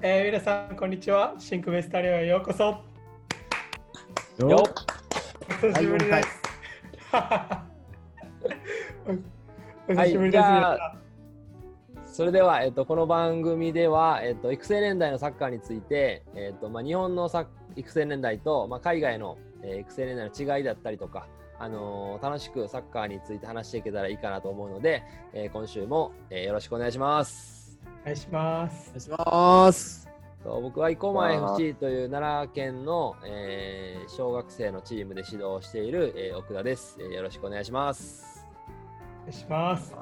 えー、皆さん、こんにちは。シンクベスタリオへようこそ。よよお久しぶりです。お お久しぶりです。じゃあ皆さそれでは、えっと、この番組では、えっと、育成年代のサッカーについて、えっとまあ、日本のサッ育成年代と、まあ、海外の、えー育成年代の違いだったりとか、あのー楽しくサッカーについて話していけたらいいかなと思うので、えー今週も、えーよろしくお願いします。願いしますお願。いします。と僕は生駒 FC という奈良県の、えー小学生のチームで指導をしている、えー奥田です、えーよろしくお願いします。お願いします。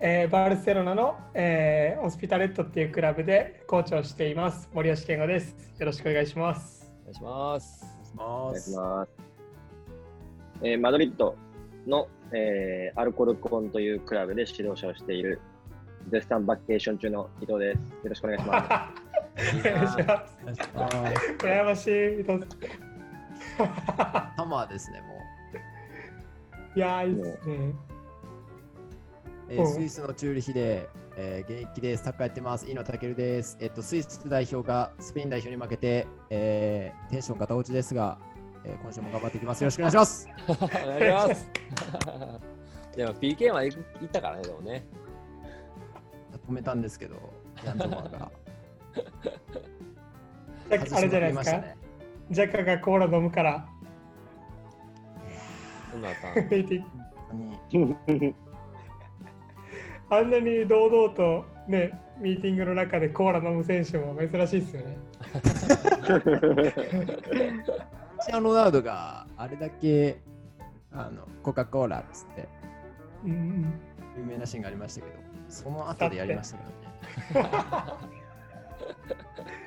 えーバルセロナの、えー、オスピタレットっていうクラブでコーチをしています。森吉健吾です。よろしくお願いします。お願いします。おお願いします。えーマドリッドの、えーアルコルコンというクラブで指導者をしている絶賛バッケーション中の伊藤です。よろしくお願いします。お願いします。願いします。羨ましい。どうぞハマーですね、もう。いやー、いいですね。うんえースイスのチューリヒで、えー現役でサッカーやってます。飯野健です。えっと、スイス代表がスペイン代表に負けて、えーテンションガタ落ちですが、えー今週も頑張っていきます。よろしくお願いします。お願いします。でも PK まで行ったからね、でもね。止めたんですけど、ヤンゾマーが。あれじゃないですか？ジャッカがコーラ飲むから。そんな あんなに堂々とね、ミーティングの中でコーラ飲む選手も珍しいですよね。チアロナウドがあれだけあのコカ・コーラっつってうんうん有名なシーンがありましたけど、その後でやりましたけどね。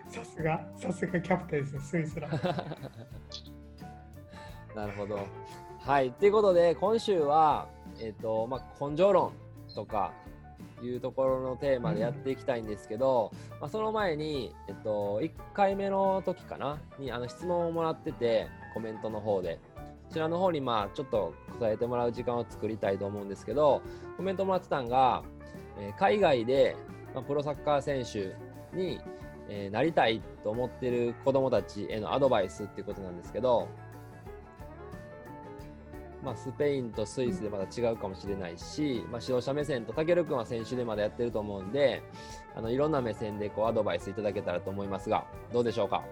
さすが、さすがキャプテンですよ、スイスら。なるほど。はい。ということで、今週は、えっ、と、まあ、根性論とかいうところのテーマでやっていきたいんですけど、まあ、その前に、えっと、1回目の時かな、にあの質問をもらってて、コメントの方で。こちらの方に、まあ、ちょっと答えてもらう時間を作りたいと思うんですけど、コメントもらってたんが、え海外で、まあ、プロサッカー選手に、えなりたいと思ってる子供たちへのアドバイスっていうことなんですけど、まあ、スペインとスイスでまた違うかもしれないし、まあ、指導者目線とたけるくんは選手でまだやってると思うんであのいろんな目線でこうアドバイスいただけたらと思いますがどうでしょうか？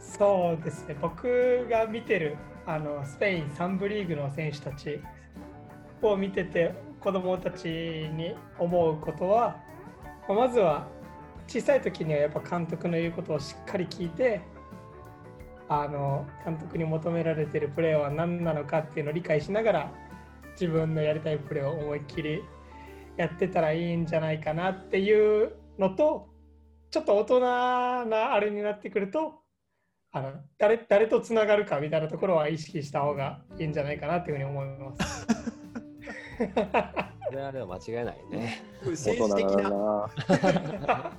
そうですね、僕が見てるあのスペイン3部リーグの選手たちを見てて、子供たちに思うことは、ままずは小さい時にはやっぱ監督の言うことをしっかり聞いて、あの監督に求められてるプレーは何なのかっていうのを理解しながら、自分のやりたいプレーを思いっきりやってたらいいんじゃないかなっていうのと、ちょっと大人なあれになってくると、あの誰誰とつながるかみたいなところは意識した方がいいんじゃないかなっていうふうに思います。それはでも間違いないね政治的大人だな。な。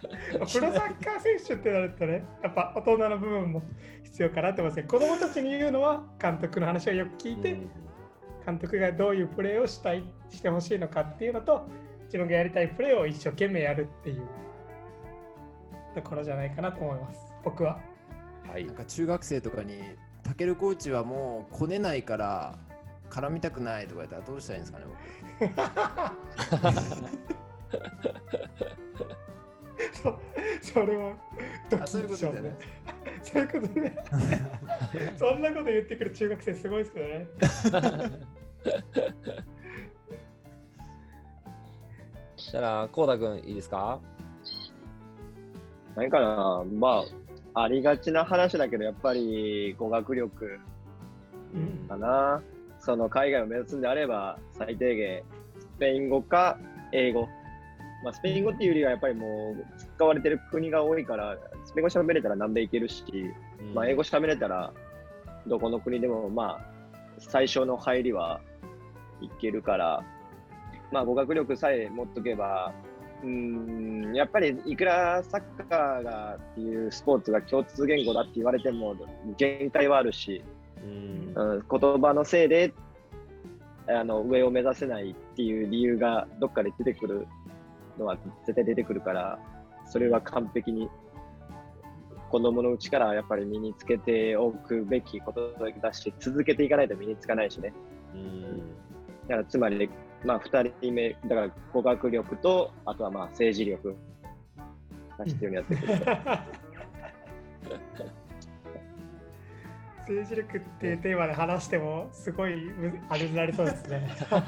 プロサッカー選手ってなるとね、やっぱ大人の部分も必要かなって思いますけど、子供たちに言うのは監督の話をよく聞いて、うん監督がどういうプレーをしたいしてほしいのかっていうのと、自分がやりたいプレーを一生懸命やるっていうところじゃないかなと思います、僕は。はいなんか中学生とかに、タケルコーチはもうこねないから絡みたくないとか言ったらどうしたらいいんですかね、そ それはど僕。あそういうことだよね。そういうことね。そんなこと言ってくる中学生すごいですけどね。そ したらこうたくんいいですか？何かな、まあ、ありがちな話だけど、やっぱり語学力うんかな。その海外を目指すんであれば、最低限、スペイン語か英語。まあ、スペイン語っていうよりは、やっぱりもう、使われてる国が多いから、スペイン語喋れたら南米行けるし、まあ、英語喋れたら、どこの国でも、まあ、最初の入りはいけるから、まあ、語学力さえ持っとけば、うーん、やっぱりいくらサッカーがっていうスポーツが共通言語だって言われても、限界はあるし、うん。うん、言葉のせいであの上を目指せないっていう理由がどっかで出てくるのは絶対出てくるから、それは完璧に子供のうちからやっぱり身につけておくべきことだし、続けていかないと身につかないしね。うん。だからつまり、まあ、2人目、だから語学力と、あとはまあ政治力が必要になってくる 政治力っていうテーマで話してもすごいむあれになりそうですね。深い、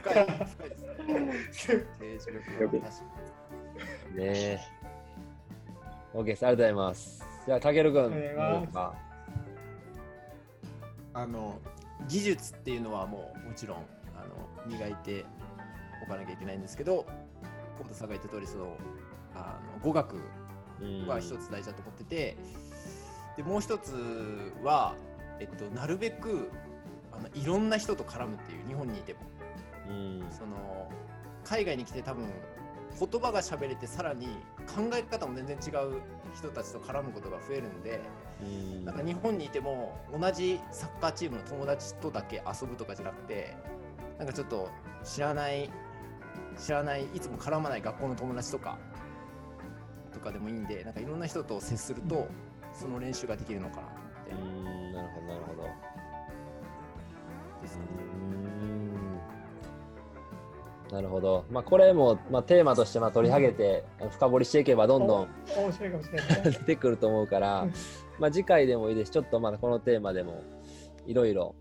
深いですね。政治力は確かねえ。OK です。ありがとうございます。じゃあ、たけるくん。あの技術っていうのはもうもちろんあの磨いておかなきゃいけないんですけど、小本さんが言った通りそのあの語学うんは一つ大事だと思ってて、でもう一つは、えっと、なるべくあのいろんな人と絡むっていう日本にいても。うん。その海外に来て多分言葉が喋れてさらに考え方も全然違う人たちと絡むことが増えるんでうん。なんか日本にいても同じサッカーチームの友達とだけ遊ぶとかじゃなくてなんかちょっと知らない知らないいつも絡まない学校の友達とかとかでもいいんでなんかいろんな人と接するとその練習ができるのかなと思ってうんなるほど、なるほど。ですねうんなるほど。まあ、これも、まあ、テーマとしてまあ取り上げて、深掘りしていけば、どんどん面白いかもしれないね。出てくると思うから、まあ、次回でもいいです。ちょっとまだこのテーマでもいろいろ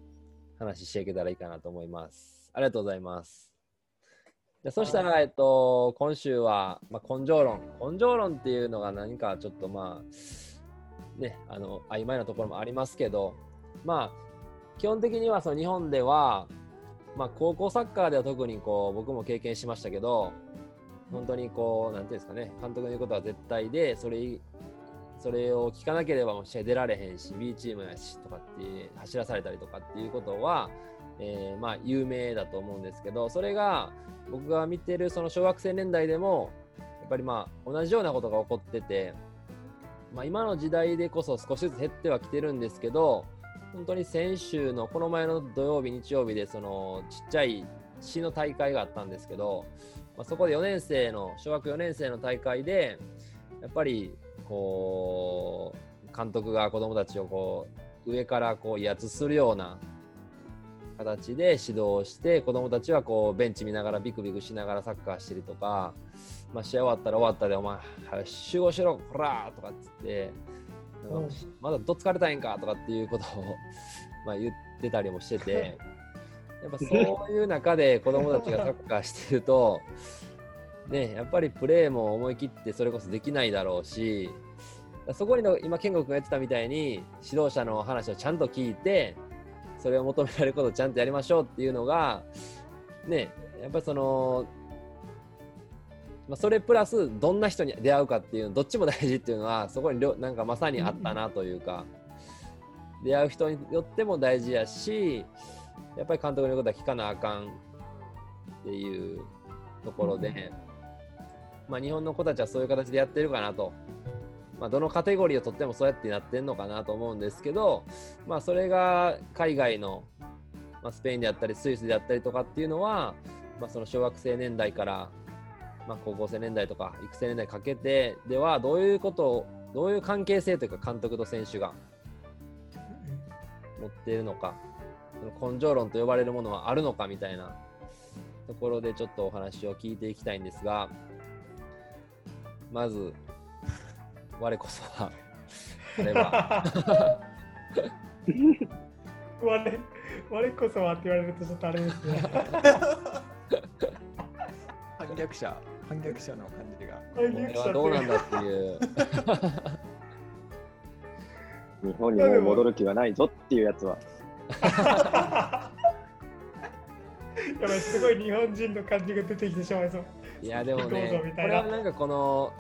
話していけたらいいかなと思います。ありがとうございます。じゃあそしたら、えっと、今週は、まあ、根性論。根性論っていうのが何かちょっとまあ、ね、あの、曖昧なところもありますけど、まあ、基本的にはその日本では、まあ、高校サッカーでは特にこう僕も経験しましたけど、本当にこう、なんていうんですかね、監督の言うことは絶対で、それそれを聞かなければもう試合出られへんし B チームやしとかって走らされたりとかっていうことは、えーまあ有名だと思うんですけどそれが僕が見てるその小学生年代でもやっぱりまあ同じようなことが起こってて、まあ、今の時代でこそ少しずつ減ってはきてるんですけど本当に先週のこの前の土曜日日曜日でそのちっちゃい市の大会があったんですけど、まあ、そこで4年生の小学4年生の大会でやっぱりこう監督が子供たちをこう上からこう威圧するような形で指導して子供たちはこうベンチ見ながらビクビクしながらサッカーしてるとか、まあ、試合終わったら終わったで「お前早く集合しろこら!」とかっつってなんかまだどっつかれたいんかとかっていうことをまあ言ってたりもしてて やっぱそういう中で子供たちがサッカーしてるとね、やっぱりプレーも思い切ってそれこそできないだろうしそこにの今健吾君が言ってたみたいに指導者の話をちゃんと聞いてそれを求められることをちゃんとやりましょうっていうのがねやっぱりその、まあ、それプラスどんな人に出会うかっていうどっちも大事っていうのはそこになんかまさにあったなというか、出会う人によっても大事やしやっぱり監督の言うことは聞かなあかんっていうところで。まあ、日本の子たちはそういう形でやってるかなと、まあ、どのカテゴリーをとってもそうやってなってんのかなと思うんですけど、まあ、それが海外の、まあ、スペインであったりスイスであったりとかっていうのは、まあ、その小学生年代から、まあ、高校生年代とか育成年代かけてではどういうことをどういう関係性というか監督と選手が持っているのかその根性論と呼ばれるものはあるのかみたいなところでちょっとお話を聞いていきたいんですが。まず、我こそは、あれは、我我こそはって言われるとちょっとあれですね。反逆者反逆者の感じがこれはどうなんだっていう、日本にもう戻る気はないぞっていうやつは。やばい、すごい日本人の感じが出てきてしまいそう。いや、でもどうぞね、こみたいなれはなんかこの、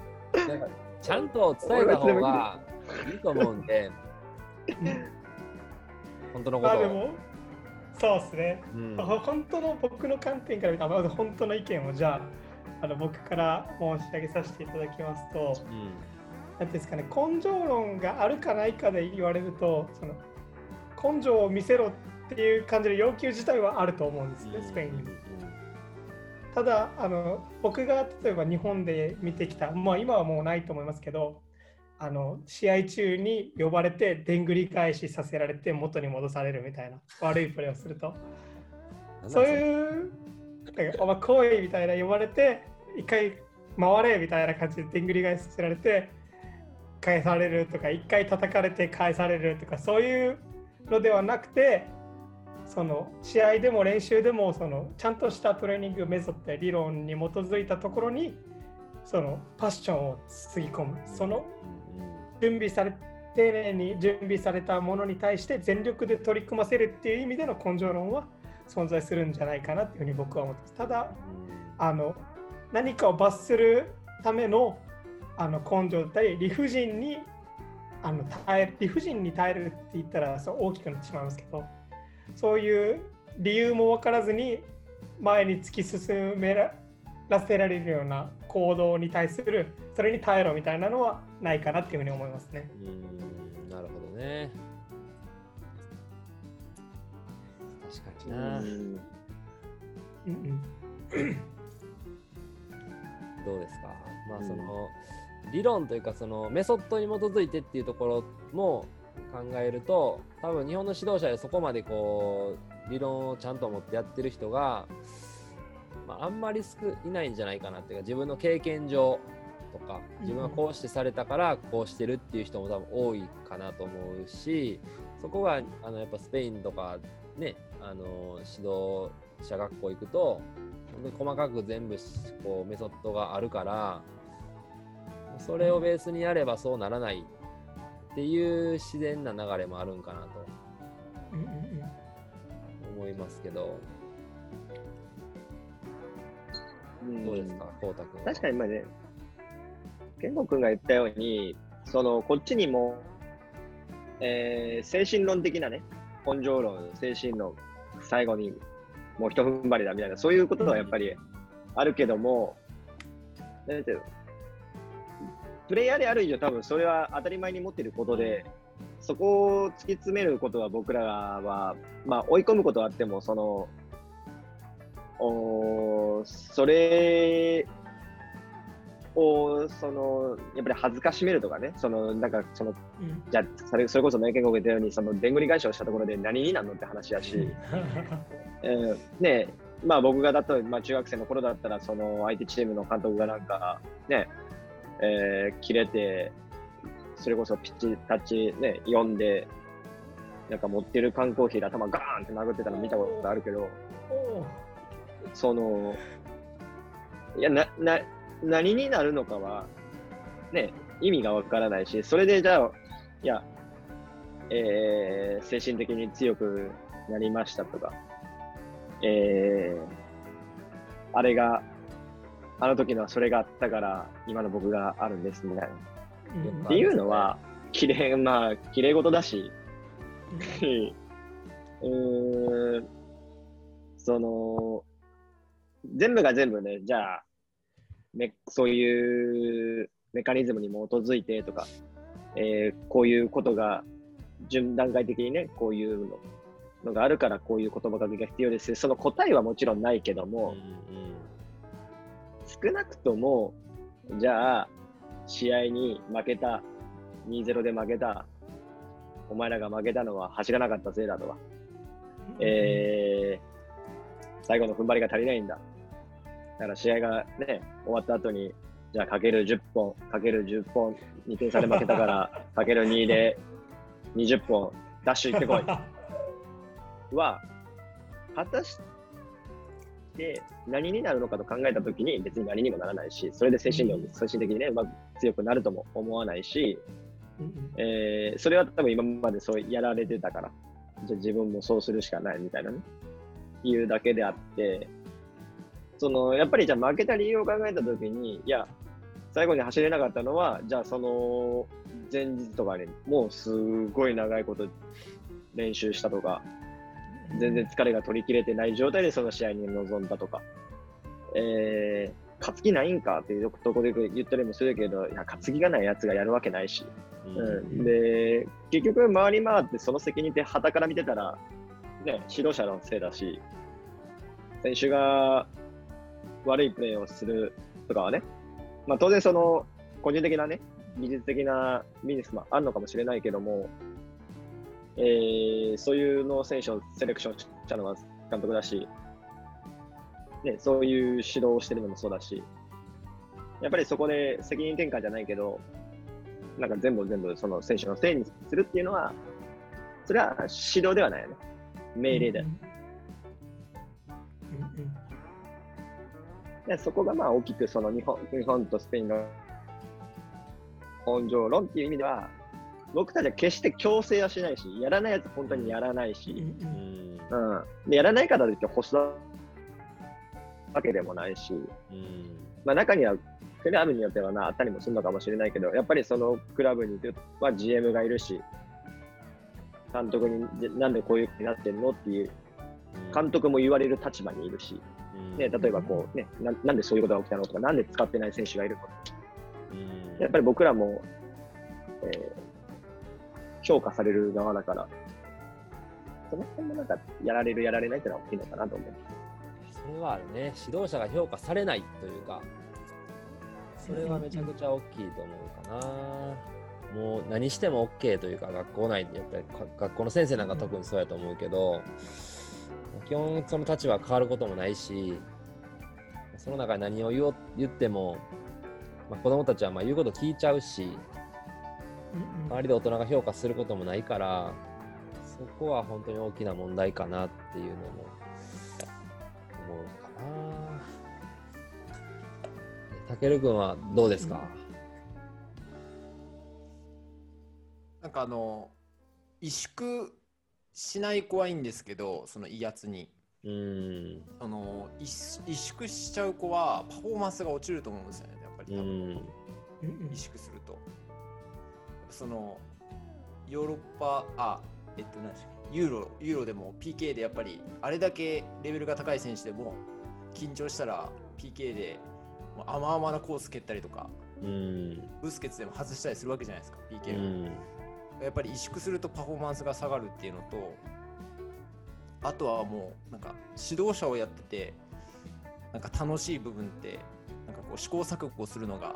なんかちゃんと伝えた方がいいと思うんで、本当のことを。あでも、そうですね。うんあ本当の僕の観点から見たまず本当の意見をじゃああの僕から申し上げさせていただきますと、うん。なんていうんですかね、根性論があるかないかで言われると、その根性を見せろっていう感じの要求自体はあると思うんですね、スペインに。も。ただあの僕が例えば日本で見てきた、まあ、今はもうないと思いますけどあの試合中に呼ばれてでんぐり返しさせられて元に戻されるみたいな悪いプレーをすると。そういうお前来いみたいな呼ばれて一回回れみたいな感じででんぐり返しせられて返されるとか一回叩かれて返されるとかそういうのではなくてその試合でも練習でもそのちゃんとしたトレーニングメソッドや理論に基づいたところにそのパッションをつぎ込む。その準備され丁寧に準備されたものに対して全力で取り組ませるっていう意味での根性論は存在するんじゃないかなっていうふうに僕は思ってます。ただあの何かを罰するためのあの根性だったり理不尽にあの耐え理不尽に耐えるって言ったらそう大きくなってしまいますけどそういう理由も分からずに前に突き進めらせられるような行動に対するそれに耐えろみたいなのはないかなっていうふうに思いますね。うんなるほどね。確かにな。うんうんうんどうですか？まあその、理論というかそのメソッドに基づいてっていうところも考えると多分日本の指導者でそこまでこう理論をちゃんと持ってやってる人が、まあ、あんまり少いないんじゃないかなっていうか自分の経験上とか自分がこうしてされたからこうしてるっていう人も多分多いかなと思うしそこがあのやっぱスペインとかねあの指導者学校行くと本当に細かく全部こうメソッドがあるからそれをベースにやればそうならないっていう自然な流れもあるんかなと思いますけど、うんどうですか、こうたくんは？確かにまあね、健吾君が言ったように、そのこっちにも、えー精神論的なね、根性論、精神論、最後にもう一踏ん張りだみたいな、そういうことはやっぱりあるけども、なんてプレイヤーである以上、多分それは当たり前に持ってることで、そこを突き詰めることは僕らは、まあ、追い込むことはあっても、その、おそれを、その、やっぱり恥ずかしめるとかね、その、なんか、その、うん。じゃあ、それそれこそ名言が言ったように、その、でんぐり返しをしたところで何になるのって話だし、えーねまあ僕がだと、まあ中学生の頃だったら、その相手チームの監督がなんか、ね、えー切れて、それこそピッチタッチね、読んで、なんか持ってる缶コーヒーで頭ガーンって殴ってたの見たことあるけど、その、いや、な、な、何になるのかは、ね、意味がわからないし、それでじゃあ、いや、えー精神的に強くなりましたとか、えーあれが、あの時のそれがあったから、今の僕があるんですみたいな。うんっていうのは、綺麗、まあ、綺麗事だし、う ーん、その、全部が全部ね、じゃあ、めそういうメカニズムに基づいてとか、えーこういうことが順段階的にね、こういうののがあるから、こういう言葉がけが必要です。その答えはもちろんないけども、うん少なくとも、じゃあ、試合に負けた、2-0で負けた、お前らが負けたのは走らなかったせいだとか、えー、最後の踏ん張りが足りないんだ。だから試合がね、終わった後に、じゃあかける10本、かける10本、2点差で負けたから、かける2で20本、ダッシュ行ってこい。は、果たして何になるのかと考えたときに別に何にもならないし、それで精神力、精神的にね、まあ、強くなるとも思わないし、えーそれは多分今までそうやられてたから、じゃあ自分もそうするしかないみたいなね、いうだけであって、その、やっぱりじゃあ負けた理由を考えたときに、いや、最後に走れなかったのは、じゃあその前日とかにもうすごい長いこと練習したとか、全然疲れが取り切れてない状態でその試合に臨んだとか、えー勝つ気ないんかっていうところで言ったりもするけど、いや、勝つ気がないやつがやるわけないし、うん、で、結局回り回ってその責任って旗から見てたら、ね、指導者のせいだし、選手が、悪いプレーをするとかはね、まあ当然その個人的なね、技術的なビジネスもあるのかもしれないけども、えー、そういうの選手をセレクションしたのは監督だし、ね、そういう指導をしてるのもそうだし、やっぱりそこで責任転嫁じゃないけど、なんか全部全部その選手のせいにするっていうのは、それは指導ではないよね。命令だよ。うでそこがまあ大きくその日本日本とスペインの根性論っていう意味では、僕たちは決して強制はしないし、やらないやつ本当にやらないうんし、うん。でやらないからといって干すわけでもないし、うん。まあ、中にはクラブによってはなあったりもするのかもしれないけど、やっぱりそのクラブには GM がいるし、監督にでなんでこういうふうになってんのっていう監督も言われる立場にいるし、うんね、例えばこう、ねな、なんでそういうことが起きたのとか、なんで使ってない選手がいるのとか、うん。やっぱり僕らも、えー評価される側だから、その辺もなんかやられる、やられないっていうのは大きいのかなと思う。それはあるね。指導者が評価されないというかそれはめちゃくちゃ大きいと思うかな。もう何しても OK というか学校内でやったりか学校の先生なんか特にそうやと思うけど基本その立場は変わることもないしその中で何を言おう言っても、まあ、子供たちはまあ言うこと聞いちゃうしうん周りで大人が評価することもないからそこは本当に大きな問題かなっていうのも思うかな。たけるくんはどうですか、なんかあの、萎縮しない子はいいんですけど、その威圧に。うーん。その萎萎縮しちゃう子はパフォーマンスが落ちると思うんですよね、やっぱり多分。萎縮すると。そのヨーロッパ、あ、えっと、何でしたっけ？ユーロ、ユーロでも PK でやっぱりあれだけレベルが高い選手でも緊張したら PK で甘々なコース蹴ったりとか、うん。ブスケツでも外したりするわけじゃないですか、う PK を。ん。やっぱり萎縮するとパフォーマンスが下がるっていうのと、あとはもうなんか指導者をやってて、なんか楽しい部分って、なんかこう試行錯誤するのが、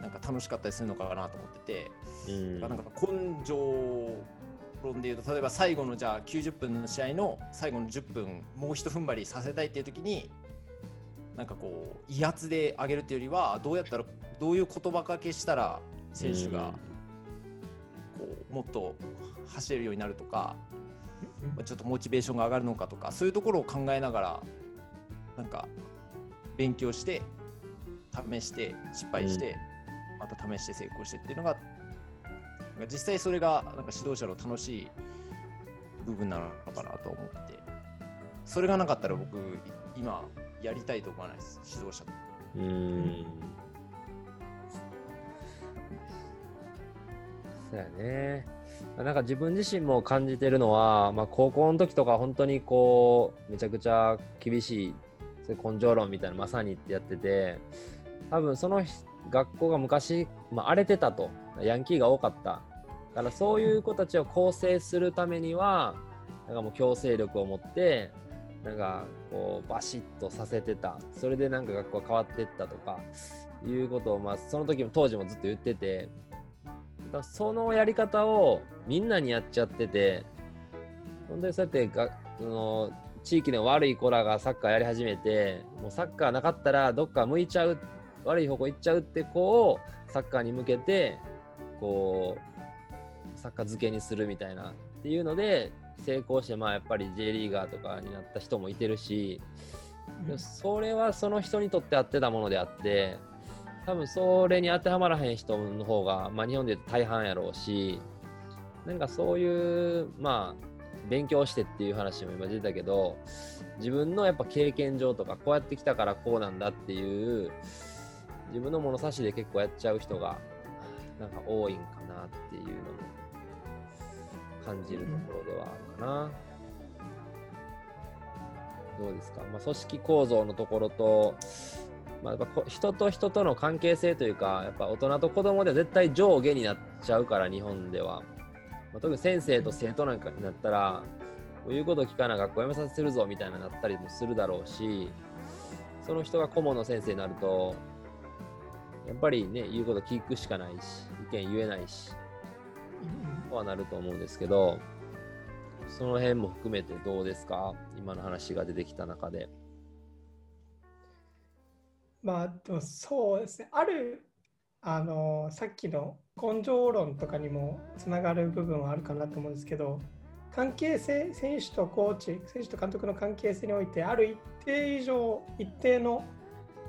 なんか楽しかったりするのかなと思ってて、うん。なんか根性論でいうと、例えば最後のじゃあ90分の試合の最後の10分、もう一踏ん張りさせたいっていう時に、なんかこう威圧で上げるっていうよりは、どうやったら、どういう言葉かけしたら選手がこうもっと走れるようになるとか、まあちょっとモチベーションが上がるのかとか、そういうところを考えながら、なんか勉強して、試して、失敗して、また試して成功してっていうのが、実際それがなんか指導者の楽しい部分なのかなと思ってて、それがなかったら僕、今やりたいと思わないです、指導者と。うん。そうやね。なんか自分自身も感じてるのは、まあ、高校の時とか本当にこうめちゃくちゃ厳しいそういう根性論みたいなまさにってやってて多分その学校が昔、まあ、荒れてたと。ヤンキーが多かった。だからそういう子たちを構成するためにはなんかもう強制力を持ってなんかこうバシッとさせてた。それでなんか学校が変わってったとかいうことを、まあ、その時も当時もずっと言ってて。だそのやり方をみんなにやっちゃってて本当にそうやってがその地域の悪い子らがサッカーやり始めてもうサッカーなかったらどっか向いちゃう悪い方向行っちゃうって子をサッカーに向けてこうサッカー漬けにするみたいなっていうので成功してまあやっぱり J リーガーとかになった人もいてるしそれはその人にとって合ってたものであって多分それに当てはまらへん人の方が、まあ、日本で大半やろうしなんかそういうまあ勉強してっていう話も今出たけど自分のやっぱ経験上とかこうやってきたからこうなんだっていう自分の物差しで結構やっちゃう人がなんか多いんかなっていうのも感じるところではあるかな。どうですか、まあ、組織構造のところと、まあ、やっぱ人と人との関係性というか、やっぱ大人と子供では絶対上下になっちゃうから、日本では。まあ、特に先生と生徒なんかになったら、こういうこと聞かな学校辞めさせるぞみたいななったりもするだろうし、その人が顧問の先生になると、やっぱりね、言うこと聞くしかないし、意見言えないし、とはなると思うんですけど、その辺も含めてどうですか？今の話が出てきた中で。まあ、でもそうですね。ある、あの、さっきの根性論とかにもつながる部分はあるかなと思うんですけど、関係性、選手とコーチ、選手と監督の関係性において、ある一定以上、一定の、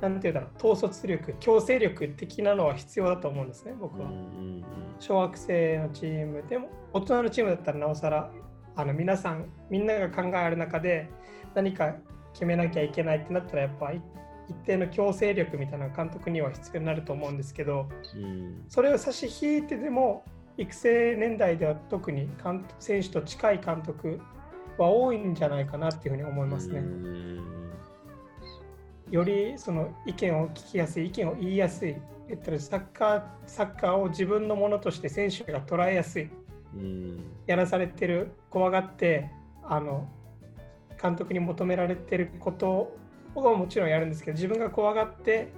なんていうんだろう、統率力、強制力的なのは必要だと思うんですね、僕は。小学生のチームでも、大人のチームだったらなおさら、あの皆さん、みんなが考える中で、何か決めなきゃいけないってなったら、やっぱ一定の強制力みたいな監督には必要になると思うんですけど、それを差し引いてでも、育成年代では特に監選手と近い監督は多いんじゃないかなっていうふうに思いますね。よりその意見を聞きやすい、意見を言いやすい、えっと、サッカーサッカーを自分のものとして選手が捉えやすい、やらされてる、怖がってあの監督に求められてることをもちろんやるんですけど、自分が怖がって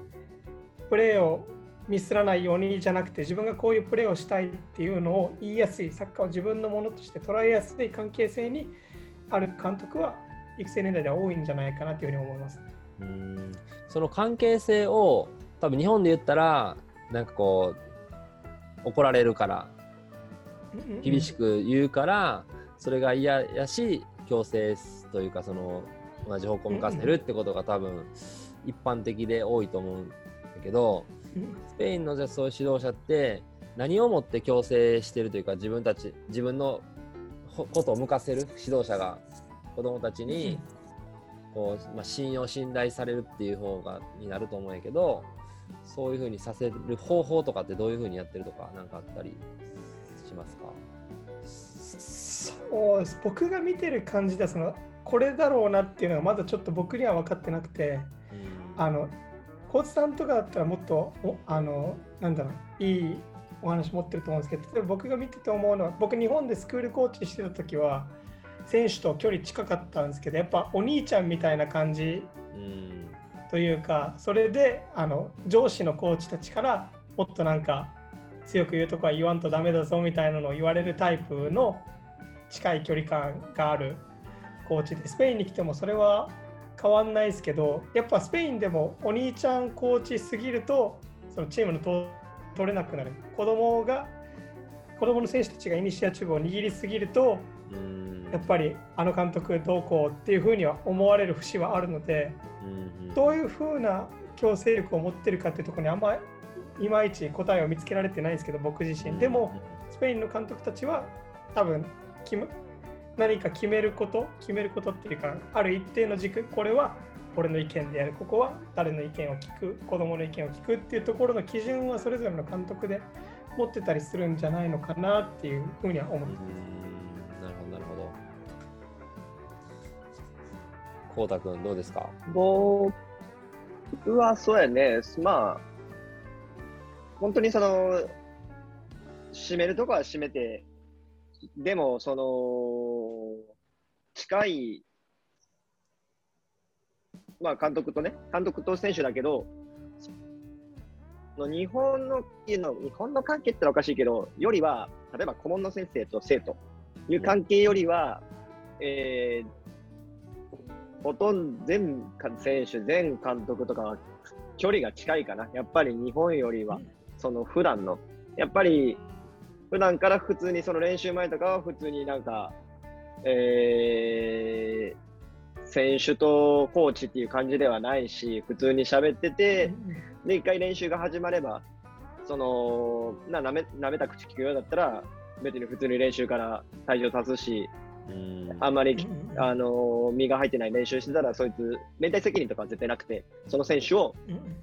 プレーをミスらないようにじゃなくて自分がこういうプレーをしたいっていうのを言いやすいサッカーを自分のものとして捉えやすい関係性にある監督は育成年代では多いんじゃないかなというふうに思います。うんその関係性を多分日本で言ったらなんかこう怒られるから厳しく言うからそれが嫌やし強制というかその同じ方向を向かせるってことが多分一般的で多いと思うんだけどスペインのじゃそういう指導者って何をもって強制してるというか自分たち自分のことを向かせる指導者が子供たちにこう、まあ、信用信頼されるっていう方がになると思うんやけどそういうふうにさせる方法とかってどういうふうにやってるとか何かあったりしますか？そう僕が見てる感じでそのこれだろうなっていうのがまだちょっと僕には分かってなくて、うん、あのコーチさんとかだったらもっとあのなんだろういいお話持ってると思うんですけど例えば僕が見てて思うのは僕日本でスクールコーチしてた時は選手と距離近かったんですけどやっぱお兄ちゃんみたいな感じというかそれであの上司のコーチたちからもっとなんか強く言うとこは言わんとダメだぞみたいなのを言われるタイプの近い距離感があるコーチでスペインに来てもそれは変わんないですけどやっぱスペインでもお兄ちゃんコーチすぎるとそのチームの取れなくなる。子供が子供の選手たちがイニシアチブを握りすぎるとやっぱりあの監督どうこうっていうふうには思われる節はあるのでどういうふうな強制力を持ってるかっていうところにあんまいまいち答えを見つけられてないんですけど僕自身。でもスペインの監督たちは多分何か決めること決めることっていうかある一定の軸これは俺の意見でやるここは誰の意見を聞く子供の意見を聞くっていうところの基準はそれぞれの監督で持ってたりするんじゃないのかなっていうふうには思ってます。なるほどなるほど。こうたくんどうですか？僕はそうやねまあ本当にその締めるとこは締めてでも、その、近い、まあ、監督とね、監督と選手だけど、の日本の日本の関係ってのはおかしいけど、よりは、例えば顧問の先生と生徒いう関係よりは、えー、ほとんど全選手、全監督とかは距離が近いかな。やっぱり日本よりは、その普段の、やっぱり普段から普通にその練習前とかは普通になんか、えー、選手とコーチっていう感じではないし、普通に喋ってて、で、一回練習が始まれば、その、な、なめ、なめた口聞くようだったら、別に普通に練習から体重立つし、あんまり、あの身が入ってない練習してたら、そいつ、連帯責任とかは絶対なくて、その選手を、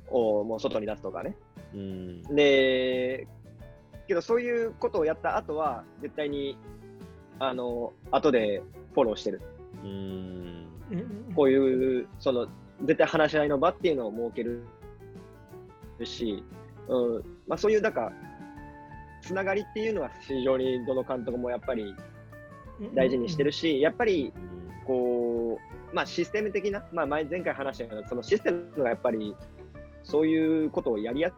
おもう外に出すとかね。で、けどそういうことをやった後は、絶対に、あの、後でフォローしてる。うん。こういう、その、絶対話し合いの場っていうのを設けるし、うん。まあ、そういう、なんか、つながりっていうのは非常にどの監督もやっぱり大事にしてるし、やっぱり、こう、まあ、システム的な、まあ、前前回話したような、そのシステムがやっぱり、そういうことをやりや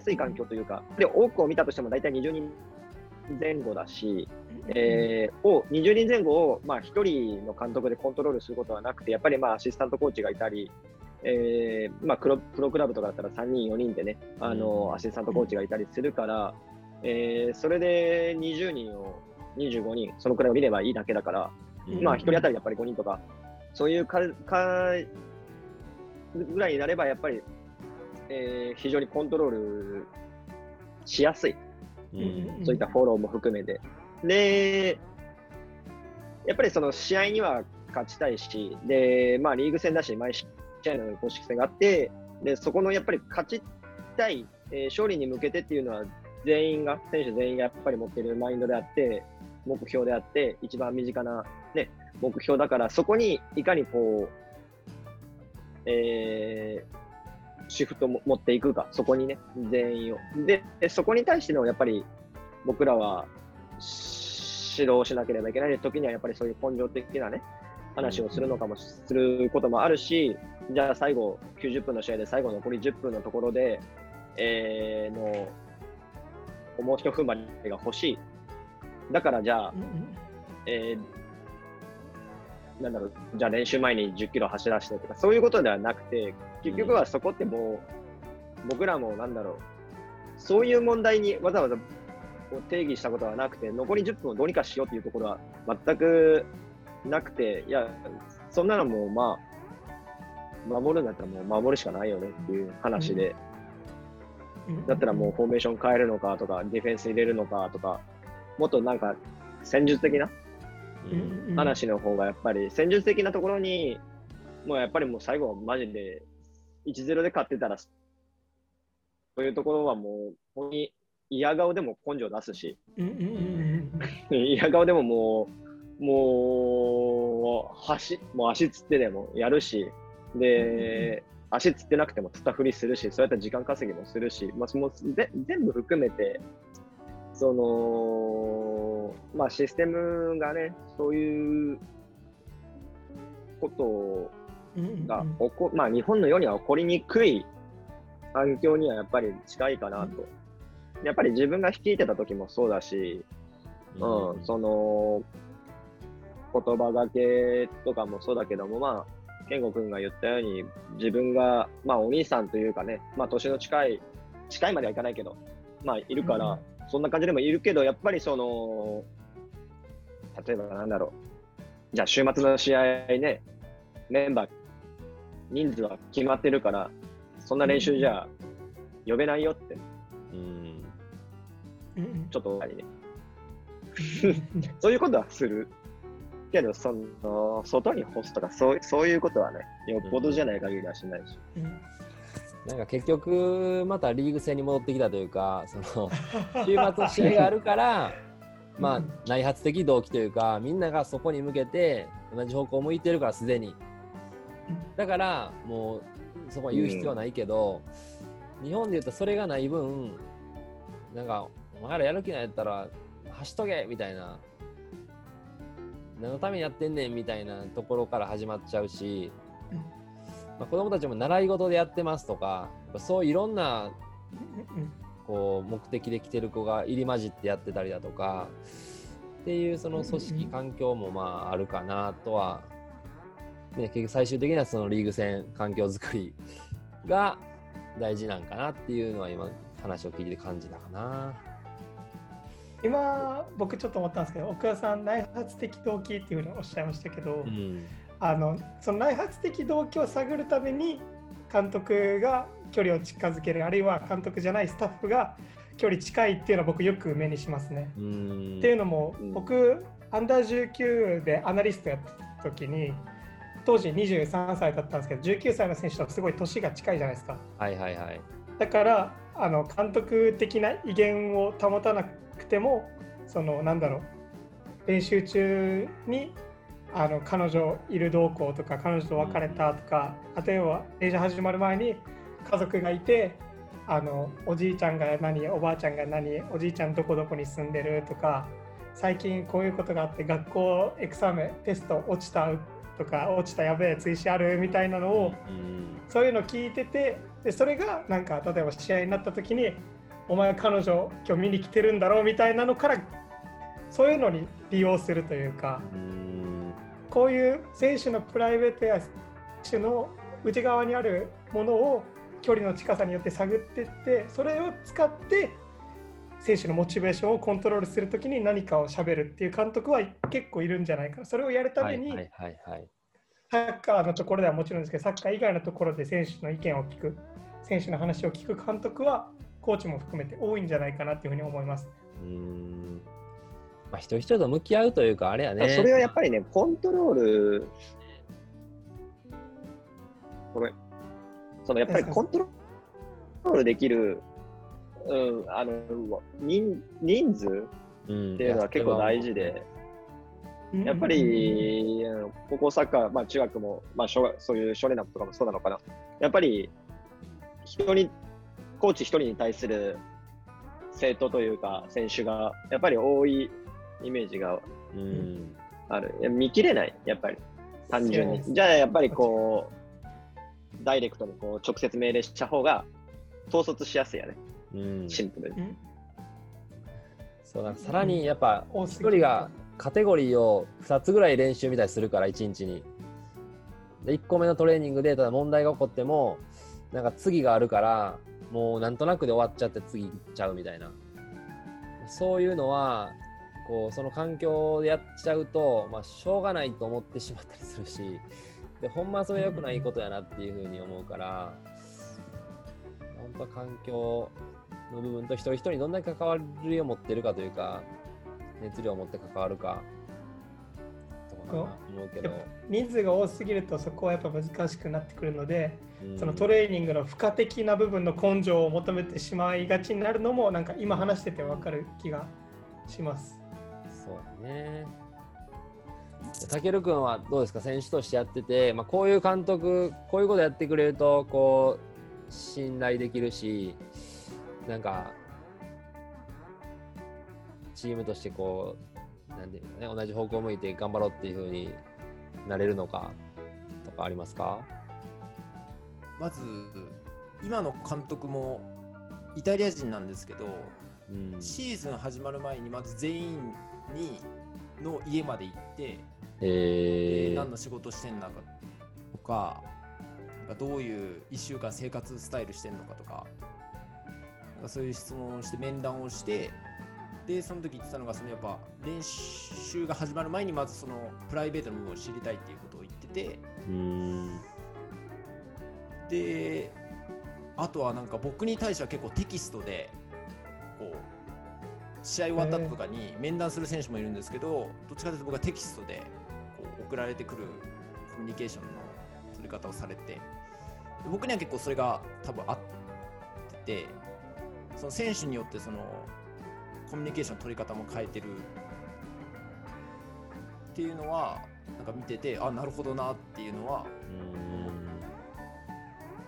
すい環境というか、で多くを見たとしても大体20人前後だし、えー、を20人前後を、まあ、1人の監督でコントロールすることはなくて、やっぱりまあアシスタントコーチがいたり、えーまあ、プロプロクラブとかだったら3人、4人でね、あのアシスタントコーチがいたりするから、えーそれで20人を25人、そのくらいを見ればいいだけだから、うん。まあ、1人当たりやっぱり5人とか、そういうかかぐらいになれば、やっぱり、えー非常にコントロールしやすい。うんそういったフォローも含めて。で、やっぱりその試合には勝ちたいし、で、まあリーグ戦だし、毎試合の公式戦があって、で、そこのやっぱり勝ちたい、えー勝利に向けてっていうのは、全員が、選手全員がやっぱり持っているマインドであって、目標であって、一番身近な、ね、目標だから、そこにいかにこう、えーシフトも持っていくか、そこにね、全員を。で、でそこに対してのやっぱり僕らはし指導しなければいけない時には、やっぱりそういう根性的なね、話をするのかもすることもあるし、じゃあ最後、90分の試合で最後残り10分のところで、えー、の、もう一踏ん張りが欲しい。だからじゃあ、えーなんだろう、じゃあ練習前に10キロ走らせてとか、そういうことではなくて、結局はそこってもう、僕らもなんだろう、そういう問題にわざわざ定義したことはなくて、残り10分をどうにかしようというところは全くなくて、いや、そんなのもうまあ、守るんだったらもう守るしかないよねっていう話で、だったらもうフォーメーション変えるのかとか、ディフェンス入れるのかとか、もっとなんか戦術的なうん。話の方がやっぱり戦術的なところに、もうやっぱりもう最後マジで1-0で勝ってたら、そういうところはもう本当に嫌顔でも根性出すし、嫌顔でももう、もう、足、もう足つってでもやるし、で、足つってなくてもつったふりするし、そうやった時間稼ぎもするし、まあ、そのぜ全部含めて、その、まあ、システムがね、そういうことうんが起こ、まあ、日本のようには起こりにくい環境にはやっぱり近いかなと。やっぱり自分が率いてた時もそうだし、うん、その、言葉がけとかもそうだけども、まあ、健吾君が言ったように、自分が、まあ、お兄さんというかね、まあ、年の近い、近いまではいかないけど、まあ、いるから、うん。そんな感じでもいるけど、やっぱりその、例えばなんだろう、じゃあ週末の試合ね、メンバー、人数は決まってるから、そんな練習じゃ呼べないよって、うん。うんうんちょっと、ね、そういうことはする。けど、その、外に干すとか、そうそういうことはね、よっぽどじゃない限りはしないし。うん。なんか結局またリーグ戦に戻ってきたというかその週末の試合があるから まあ内発的動機というかみんながそこに向けて同じ方向を向いてるからすでにだからもうそこは言う必要はないけど、日本で言うとそれがない分なんかお前らやる気ないやったら走っとけみたいな。何のためにやってんねんみたいなところから始まっちゃうし、うん。まあ、子供たちも習い事でやってますとかそういろんなうんこう目的で来てる子が入り混じってやってたりだとかっていうその組織環境もまああるかなとは、ね、結局最終的にはそのリーグ戦環境づくりが大事なんかなっていうのは今話を聞いて感じたかな。今僕ちょっと思ったんですけど奥田さん内発的動機っていうふうにおっしゃいましたけど、うんあのその内発的動機を探るために監督が距離を近づけるあるいは監督じゃないスタッフが距離近いっていうのは僕よく目にしますね。うんっていうのもうん僕アンダー19でアナリストやってた時に当時23歳だったんですけど19歳の選手とすごい年が近いじゃないですか。はいはいはい。だからあの監督的な威厳を保たなくてもそのなんだろう練習中にあの彼女いる同行とか彼女と別れたとか、例えば練習始まる前に家族がいてあのおじいちゃんが何おばあちゃんが何おじいちゃんどこどこに住んでるとか最近こういうことがあって学校エクサメテスト落ちたとか落ちたやべえ追試あるみたいなのをうん。そういうの聞いててでそれがなんか例えば試合になった時にお前彼女今日見に来てるんだろうみたいなのからそういうのに利用するというかうん。こういう選手のプライベートや選手の内側にあるものを距離の近さによって探っていってそれを使って選手のモチベーションをコントロールするときに何かを喋るっていう監督は結構いるんじゃないかなそれをやるために、はいはいはいはい。サッカーのところではもちろんですけどサッカー以外のところで選手の意見を聞く選手の話を聞く監督はコーチも含めて多いんじゃないかなっていうふうに思います。うん。まあ、人一人と向き合うというか、あれやね。それはやっぱりね、コントロール、ごめん。そのやっぱりコントロールできる、うん、あの人人数うんっていうのは結構大事で、やっぱり、うん高校サッカー、まあ、中学も、まあ、小学そういう少年団とかもそうなのかな。やっぱり、人に、コーチ一人に対する生徒というか、選手が、やっぱり多いイメージがうん。ある。見切れない、やっぱり。単純に。じゃあ、やっぱりこう、ダイレクトにこう直接命令した方が、統率しやすいよね。うん。シンプルに。うんそうなんかさらにやっぱ一多すぎる人がカテゴリーを2つぐらい練習みたいにするから1日に。で1個目のトレーニングでただ問題が起こってもなんか次があるからもうなんとなくで終わっちゃって次行っちゃうみたいなそういうのはこうその環境でやっちゃうと、まあ、しょうがないと思ってしまったりするしでほんまそれ良くないことやなっていうふうに思うから本当は環境の部分と一人一人にどんだけ関わりを持ってるかというか熱量を持って関わるかとかかな思うけど人数が多すぎるとそこはやっぱ難しくなってくるので、うんそのトレーニングの付加的な部分の根性を求めてしまいがちになるのもなんか今話してて分かる気がします。そうだね。たけるくんはどうですか？選手としてやってて、まあ、こういう監督こういうことやってくれるとこう信頼できるしなんかチームとしてこうなんていうのね同じ方向を向いて頑張ろうっていうふうになれるのかとかありますか？まず今の監督もイタリア人なんですけどうん。シーズン始まる前にまず全員にの家まで行って、えー。何の仕事してんのかとかどういう1週間生活スタイルしてんのかとかそういう質問をして面談をしてでその時言ってたのがそのやっぱ練習が始まる前にまずそのプライベートの部分を知りたいっていうことを言ってて。うん。であとはなんか僕に対しては結構テキストでこう試合終わった後とかに面談する選手もいるんですけどどっちかというと僕はテキストでこう送られてくるコミュニケーションの取り方をされて。で僕には結構それが多分合っててその選手によってそのコミュニケーションの取り方も変えてる。っていうのはなんか見ててあなるほどなっていうのは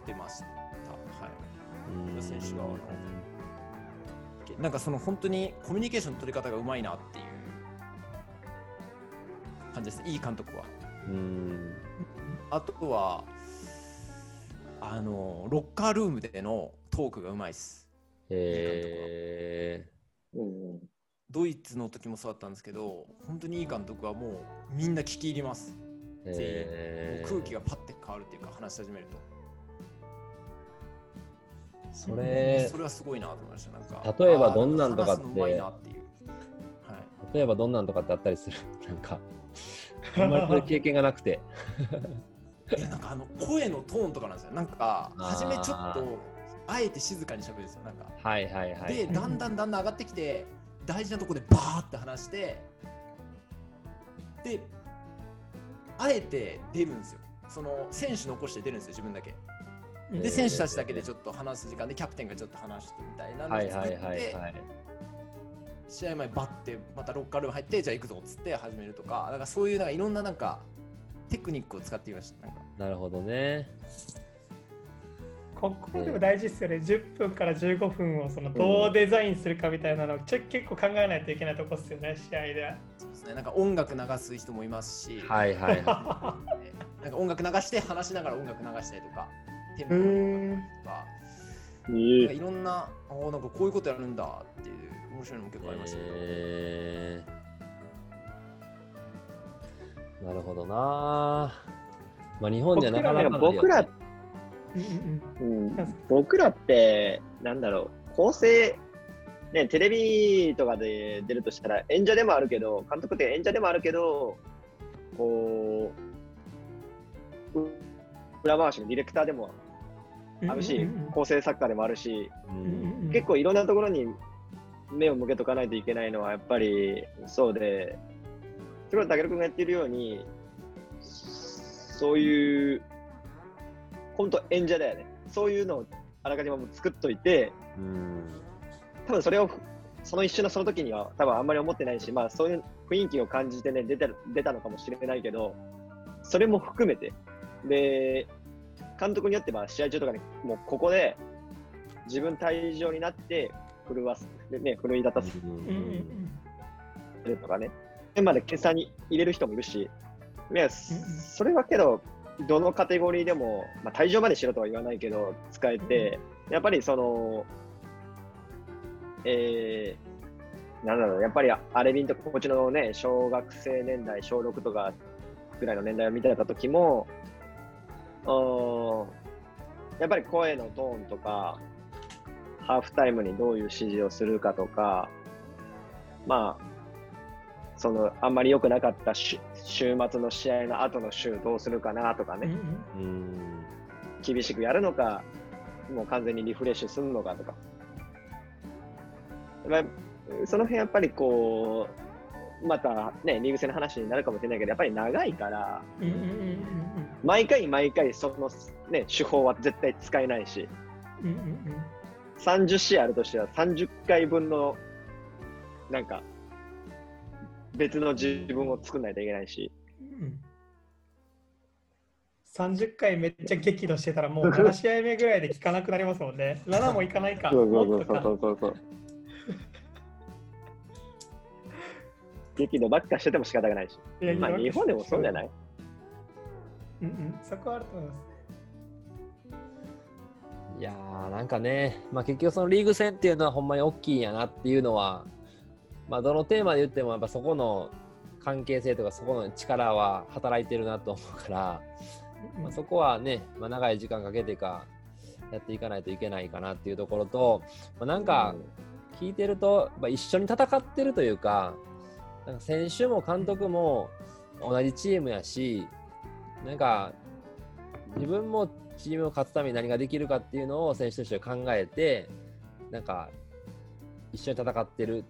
出ました。はい。うん。選手側のなんかその本当にコミュニケーションの取り方がうまいなっていう感じです。いい監督は。うん。あとはあのロッカールームでのトークがうまいですえうんドイツの時もそうだったんですけど本当にいい監督はもうみんな聞き入ります。えー。空気がパッて変わるっていうか話し始めるそとれそれはすごいなと思いました。なんか例えばどんなんとかって。っていう。はい例えばどんなんとかってあったりする？なんかあんまりこれ経験がなくて。なんかあの声のトーンとかなんですよ。なんか初めちょっとあえて静かに喋るんですよなんか。はいはいはい。でだんだんだんだん上がってきて大事なとこでバーって話してであえて出るんですよ。その選手残して出るんですよ自分だけ。うんで選手たちだけでちょっと話す時間でキャプテンがちょっと話してみたいなのを作っはいはいはい。てはい試合前バッてまたロッカールーム入ってじゃあ行くぞっつって始めるとかなんかそういうなんかいろんななんかテクニックを使っていましたなるほどねここでも大事ですよね、10分から15分をそのどうデザインするかみたいなのをちょ結構考えないといけないとこですよね、試合で。そうですね。なんか音楽流す人もいますし、はいはいはい。なんか音楽流して話しながら音楽流したりとか、テンポうとか、えなんかいろんな、あーなんかこういうことやるんだっていう面白いのも結構ありましたけど。えーなるほどな。まあ日本じゃなかなか僕ら、うんうんうん、僕らって、なんだろう、構成、ね、テレビとかで出るとしたら、演者でもあるけど、監督って演者でもあるけど、こう、裏回しのディレクターでもうんあるし構成作家でもあるし、結構いろんなところに目を向けとかないといけないのはやっぱりそうで、すごい武尊君がやってるように、そういう、本当演者だよね。そういうのをあらかじめもう作っといて、うん多分それをその一瞬のその時には多分あんまり思ってないし、まあそういう雰囲気を感じてね、出てる出たのかもしれないけど、それも含めて、で、監督によっては試合中とかにもうここで自分退場になって震わす、でね、奮い立たせうんうんうん。るとかね、点まで計算に入れる人もいるし、いやそれはけど、どのカテゴリーでも、まあ、退場までしろとは言わないけど、使えて、やっぱりその、えー、なんだろう、やっぱりアレビンとかこっちのね、小学生年代、小6とかぐらいの年代を見てた時も、やっぱり声のトーンとか、ハーフタイムにどういう指示をするかとか、まあ、そのあんまり良くなかった週週末の試合の後の週どうするかなとかね、うんうん。厳しくやるのか、もう完全にリフレッシュするのかとか。まあ、その辺やっぱりこう、またね、リーグ戦の話になるかもしれないけど、やっぱり長いから、うんうんうん毎回毎回その、ね、手法は絶対使えないし、うんうんうん。うん30試合あるとしては30回分の、なんか、別の自分を作んないといけないし、うん30回めっちゃ激怒してたらもう7試合目ぐらいで聞かなくなりますもんね。7もいかないか。そうそうそうそうそうそう。激怒ばっかしてても仕方がないし。いやまあ日本でもそうじゃない？うんうん、そこはあると思います。いやーなんかね、まあ、結局そのリーグ戦っていうのはほんまに大きいんやなっていうのは、まあ、どのテーマで言ってもやっぱそこの関係性とかそこの力は働いてるなと思うから、まあ、そこはね、まあ、長い時間かけてかやっていかないといけないかなっていうところと、まあ、なんか聞いてると、まあ、一緒に戦ってるというかなんか選手も監督も同じチームやしなんか自分もチームを勝つために何ができるかっていうのを選手として考えてなんか一緒に戦ってる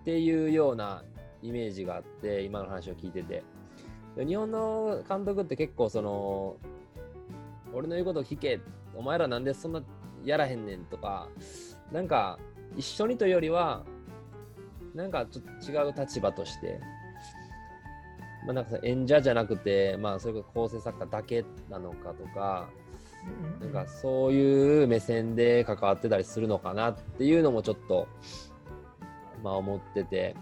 っていうようなイメージがあって今の話を聞いてて。で日本の監督って結構その俺の言うことを聞けお前らなんでそんなやらへんねんとかなんか一緒にというよりはなんかちょっと違う立場としてまあ、なんか演者じゃなくて、まあ、それが構成作家だけなのかとか、なんかそういう目線で関わってたりするのかなっていうのもちょっと、まあ、思ってて、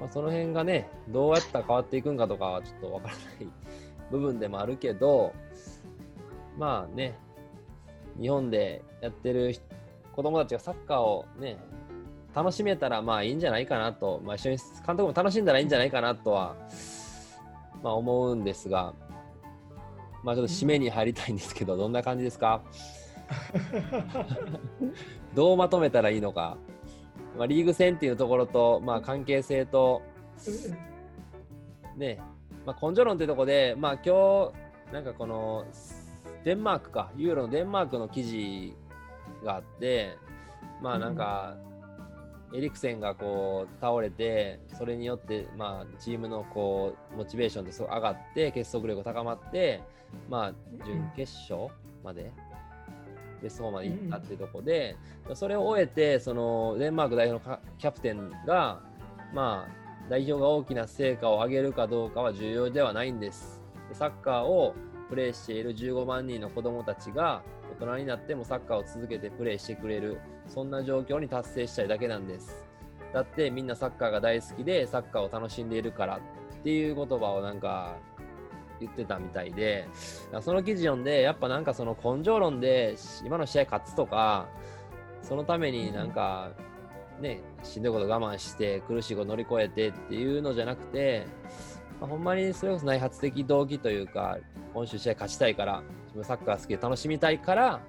まあ、その辺がね、どうやったら変わっていくんかとかはちょっとわからない 部分でもあるけど、まあね、日本でやってる人子供たちがサッカーをね、楽しめたらまあいいんじゃないかなと、まあ、一緒に監督も楽しんだらいいんじゃないかなとは、まあ、思うんですが、まあちょっと締めに入りたいんですけど、どんな感じですか？どうまとめたらいいのか、まあ、リーグ戦っていうところと、まあ、関係性と、ね、まあ、根性論ってとこで、まあ今日、なんかこの、デンマークか、ユーロのデンマークの記事があって、まあなんか、エリクセンがこう倒れて、それによって、まあ、チームのこうモチベーションってすごい上がって、結束力が高まって、まあ、準決勝まで、ベスト4まで行ったっていうところで、それを終えて、そのデンマーク代表のかキャプテンが、まあ、代表が大きな成果を上げるかどうかは重要ではないんです。でサッカーをプレーしている15万人の子どもたちが人になってもサッカーを続けてプレーしてくれるそんな状況に達成したいだけなんですだってみんなサッカーが大好きでサッカーを楽しんでいるからっていう言葉をなんか言ってたみたいでその記事読んでやっぱなんかその根性論で今の試合勝つとかそのためになんかねしんどいこと我慢して苦しいこと乗り越えてっていうのじゃなくて、まあ、ほんまにそれこそ内発的動機というか今週試合勝ちたいから自分サッカー好きで楽しみたいから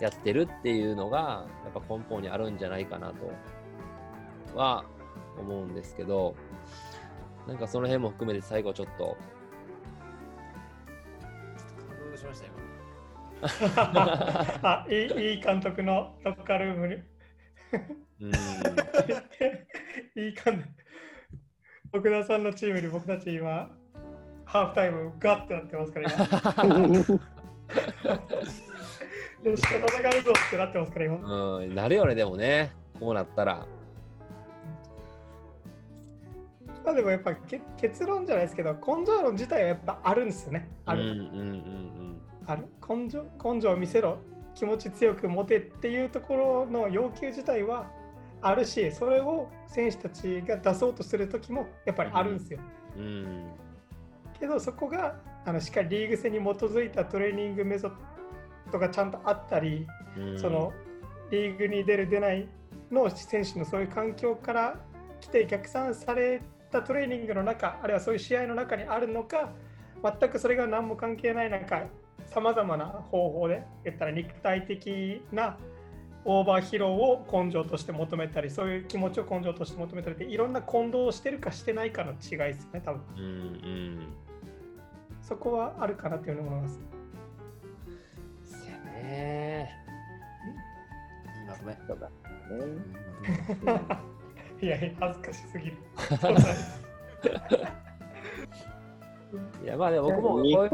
やってるっていうのがやっぱ根本にあるんじゃないかなとは思うんですけどなんかその辺も含めて最後ちょっとましたよ。あいいいい監督のロッカールームに。うん。いい監督奥田さんのチームに僕たち今ハーフタイムガッてなってますから今。よし戦うぞってなってますから今。うん、なるよねでもね。こうなったら。まあでもやっぱけ結論じゃないですけど根性論自体はやっぱあるんですよね。ある、うんうんうんある。根性根性を見せろ。気持ち強く持てっていうところの要求自体はあるしそれを選手たちが出そうとする時もやっぱりあるんですよ、うん。うんけどそこがあのしっかりリーグ戦に基づいたトレーニングメソッドがちゃんとあったり、うん。そのリーグに出る出ないの選手のそういう環境から来て逆算されたトレーニングの中あるいはそういう試合の中にあるのか全くそれが何も関係ない中さまざまな方法で言ったら肉体的なオーバー疲労を根性として求めたりそういう気持ちを根性として求めたりいろんな混同をしてるかしてないかの違いですね多分。うんうん。そこはあるかなというふうに思います。そやね。いいまとめ。そうだねいや恥ずかしすぎる。いやまあでも僕もこうい日うの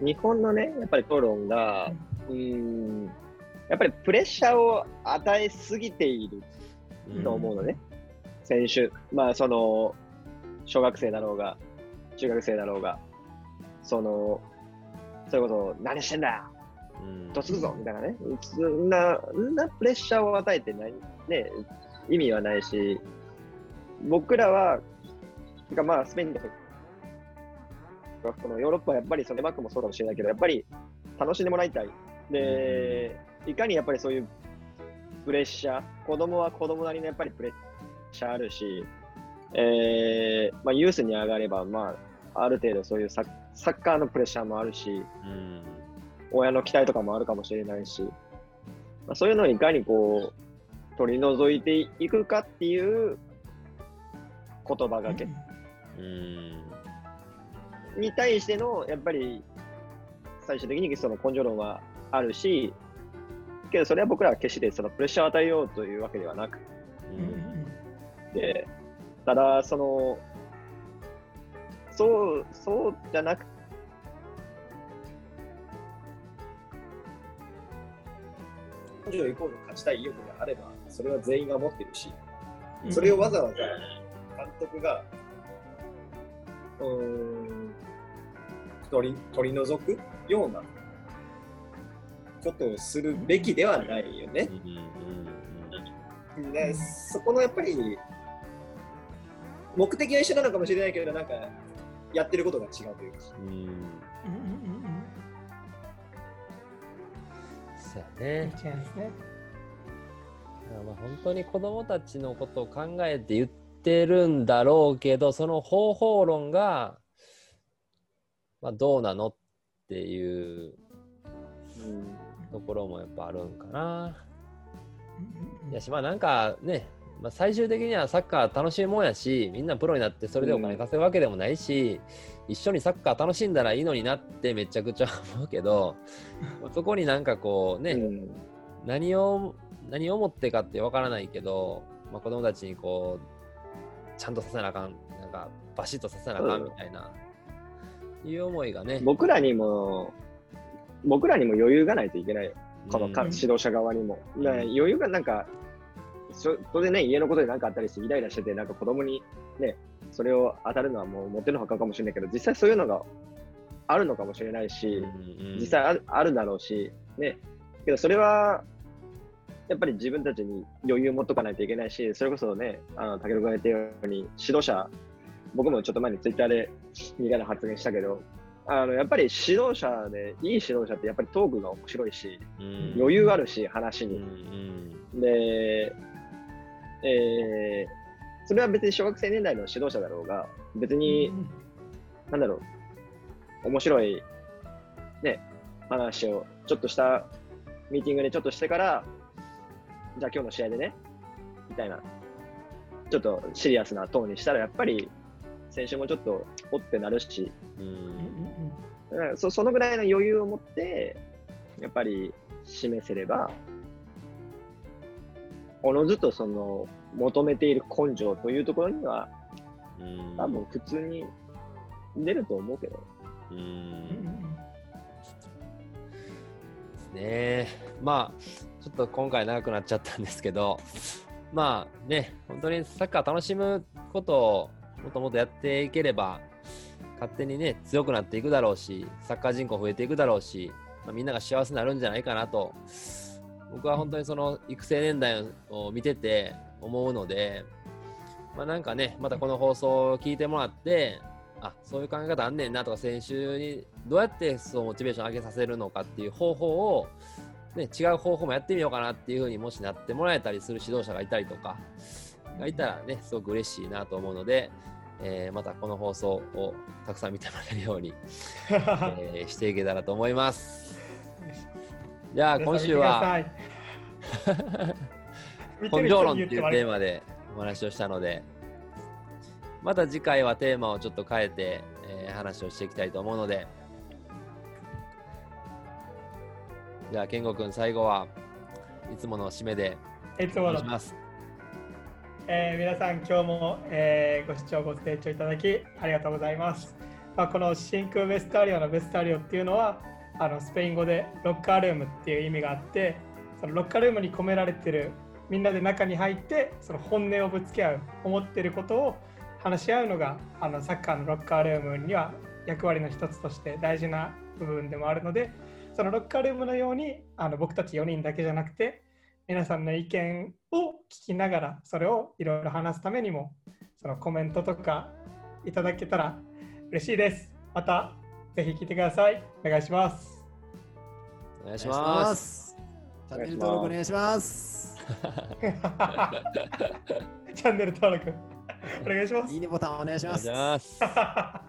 日本のね、やっぱり討論が、うーん、やっぱりプレッシャーを与えすぎていると思うのね、選手。まあ、その、小学生だろうが、中学生だろうが、その、それこそ、何してんだようんどつくぞみたいなね。そんな、そんなプレッシャーを与えてない、ね、意味はないし、僕らは、てかまあ、スペインとか、このヨーロッパはやっぱり、そのマークもそうかもしれないけど、やっぱり楽しんでもらいたい。で、いかにやっぱりそういうプレッシャー、子供は子供なりのやっぱりプレッシャーあるし、えーまあ、ユースに上がれば、まあ、ある程度そういうサッサッカーのプレッシャーもあるし、うん。親の期待とかもあるかもしれないし、まあ、そういうのをいかにこう取り除いていくかっていう言葉がけ。うんに対してのやっぱり最終的にその根性論はあるし、けどそれは僕らは決してそのプレッシャーを与えようというわけではなくて、ただその、そう、そうじゃなく根性イコール勝ちたい意欲があれば、それは全員が持ってるし、それをわざわざ監督が、うーん、取り取り除くようなことをするべきではないよね。でそこのやっぱり、目的は一緒なのかもしれないけど、なんか、やってることが違うというか。そうやうんね違いますね。まあ本当に子供たちのことを考えて言ってるんだろうけどその方法論が、まあ、どうなのっていうところもやっぱあるんかな。いやしまあなんかね、まあ、最終的にはサッカー楽しいもんやしみんなプロになってそれでお金稼ぐわけでもないし、一緒にサッカー楽しんだらいいのになってめちゃくちゃ思うけど そこになんかこうね、うん。何を何を思ってかってわからないけど、まあ、子供たちにこうちゃんとさせなあかんなんかバシッとさせなあかんみたいな、いう思いがね僕らにも、僕らにも余裕がないといけないよ。このかうん指導者側にも。余裕がなんか、そそれでね、家のことで何かあったりして、イライラしてて、なんか子供にね、それを当たるのはもう持ってのほかかもしれないけど、実際そういうのがあるのかもしれないし、実際あるあるだろうし、ね。けどそれは、やっぱり自分たちに余裕を持っとかないといけないし、それこそね、あの、竹野君が言ったように、指導者、僕もちょっと前にツイッターで似たような発言したけど、あの、やっぱり指導者で、いい指導者ってやっぱりトークが面白いし、余裕あるし、話に。で、えー、それは別に小学生年代の指導者だろうが、別に、なんだろう、面白い、ね、話をちょっとしたミーティングでちょっとしてから、じゃあ今日の試合でね、みたいな、ちょっとシリアスなトーンにしたら、やっぱり選手もちょっとおってなるし、だからそそのぐらいの余裕を持って、やっぱり示せれば、おのずとその求めている根性というところには、多分普通に出ると思うけど。ですね。まあ、ちょっと今回長くなっちゃったんですけど、まあね、本当にサッカー楽しむことをもっともっとやっていければ、勝手にね、強くなっていくだろうし、サッカー人口増えていくだろうし、まあ、みんなが幸せになるんじゃないかなと、僕は本当にその育成年代を見てて思うので、まあ、なんかね、またこの放送を聞いてもらって、あそういう考え方あんねんなとか、選手にどうやってそうモチベーション上げさせるのかっていう方法を、ね、違う方法もやってみようかなっていうふうにもしなってもらえたりする指導者がいたりとか、がいたらね、すごく嬉しいなと思うので、えーまたこの放送をたくさん見てもらえるように、えーしていけたらと思います。じゃあ今週は根性 論っていうテーマでお話をしたので、また次回はテーマをちょっと変えて、えー話をしていきたいと思うので、じゃあ健吾くん最後はいつもの締めでお願いします。えー皆さん今日も、えーご視聴ご清聴いただきありがとうございます。まあ、この真空ベスタリオのベスタリオっていうのはあのスペイン語でロッカールームっていう意味があってそのロッカールームに込められてるみんなで中に入ってその本音をぶつけ合う思ってることを話し合うのがあのサッカーのロッカールームには役割の一つとして大事な部分でもあるのでそのロッカールームのようにあの僕たち4人だけじゃなくて皆さんの意見を聞きながらそれをいろいろ話すためにもそのコメントとかいただけたら嬉しいです。またぜひ聞いてください。お願いします。お願いしま。ますす。チャンネル登録お願いします。チャンネル登録お願いしますいい。ねボタンお願いしお願いします。ます。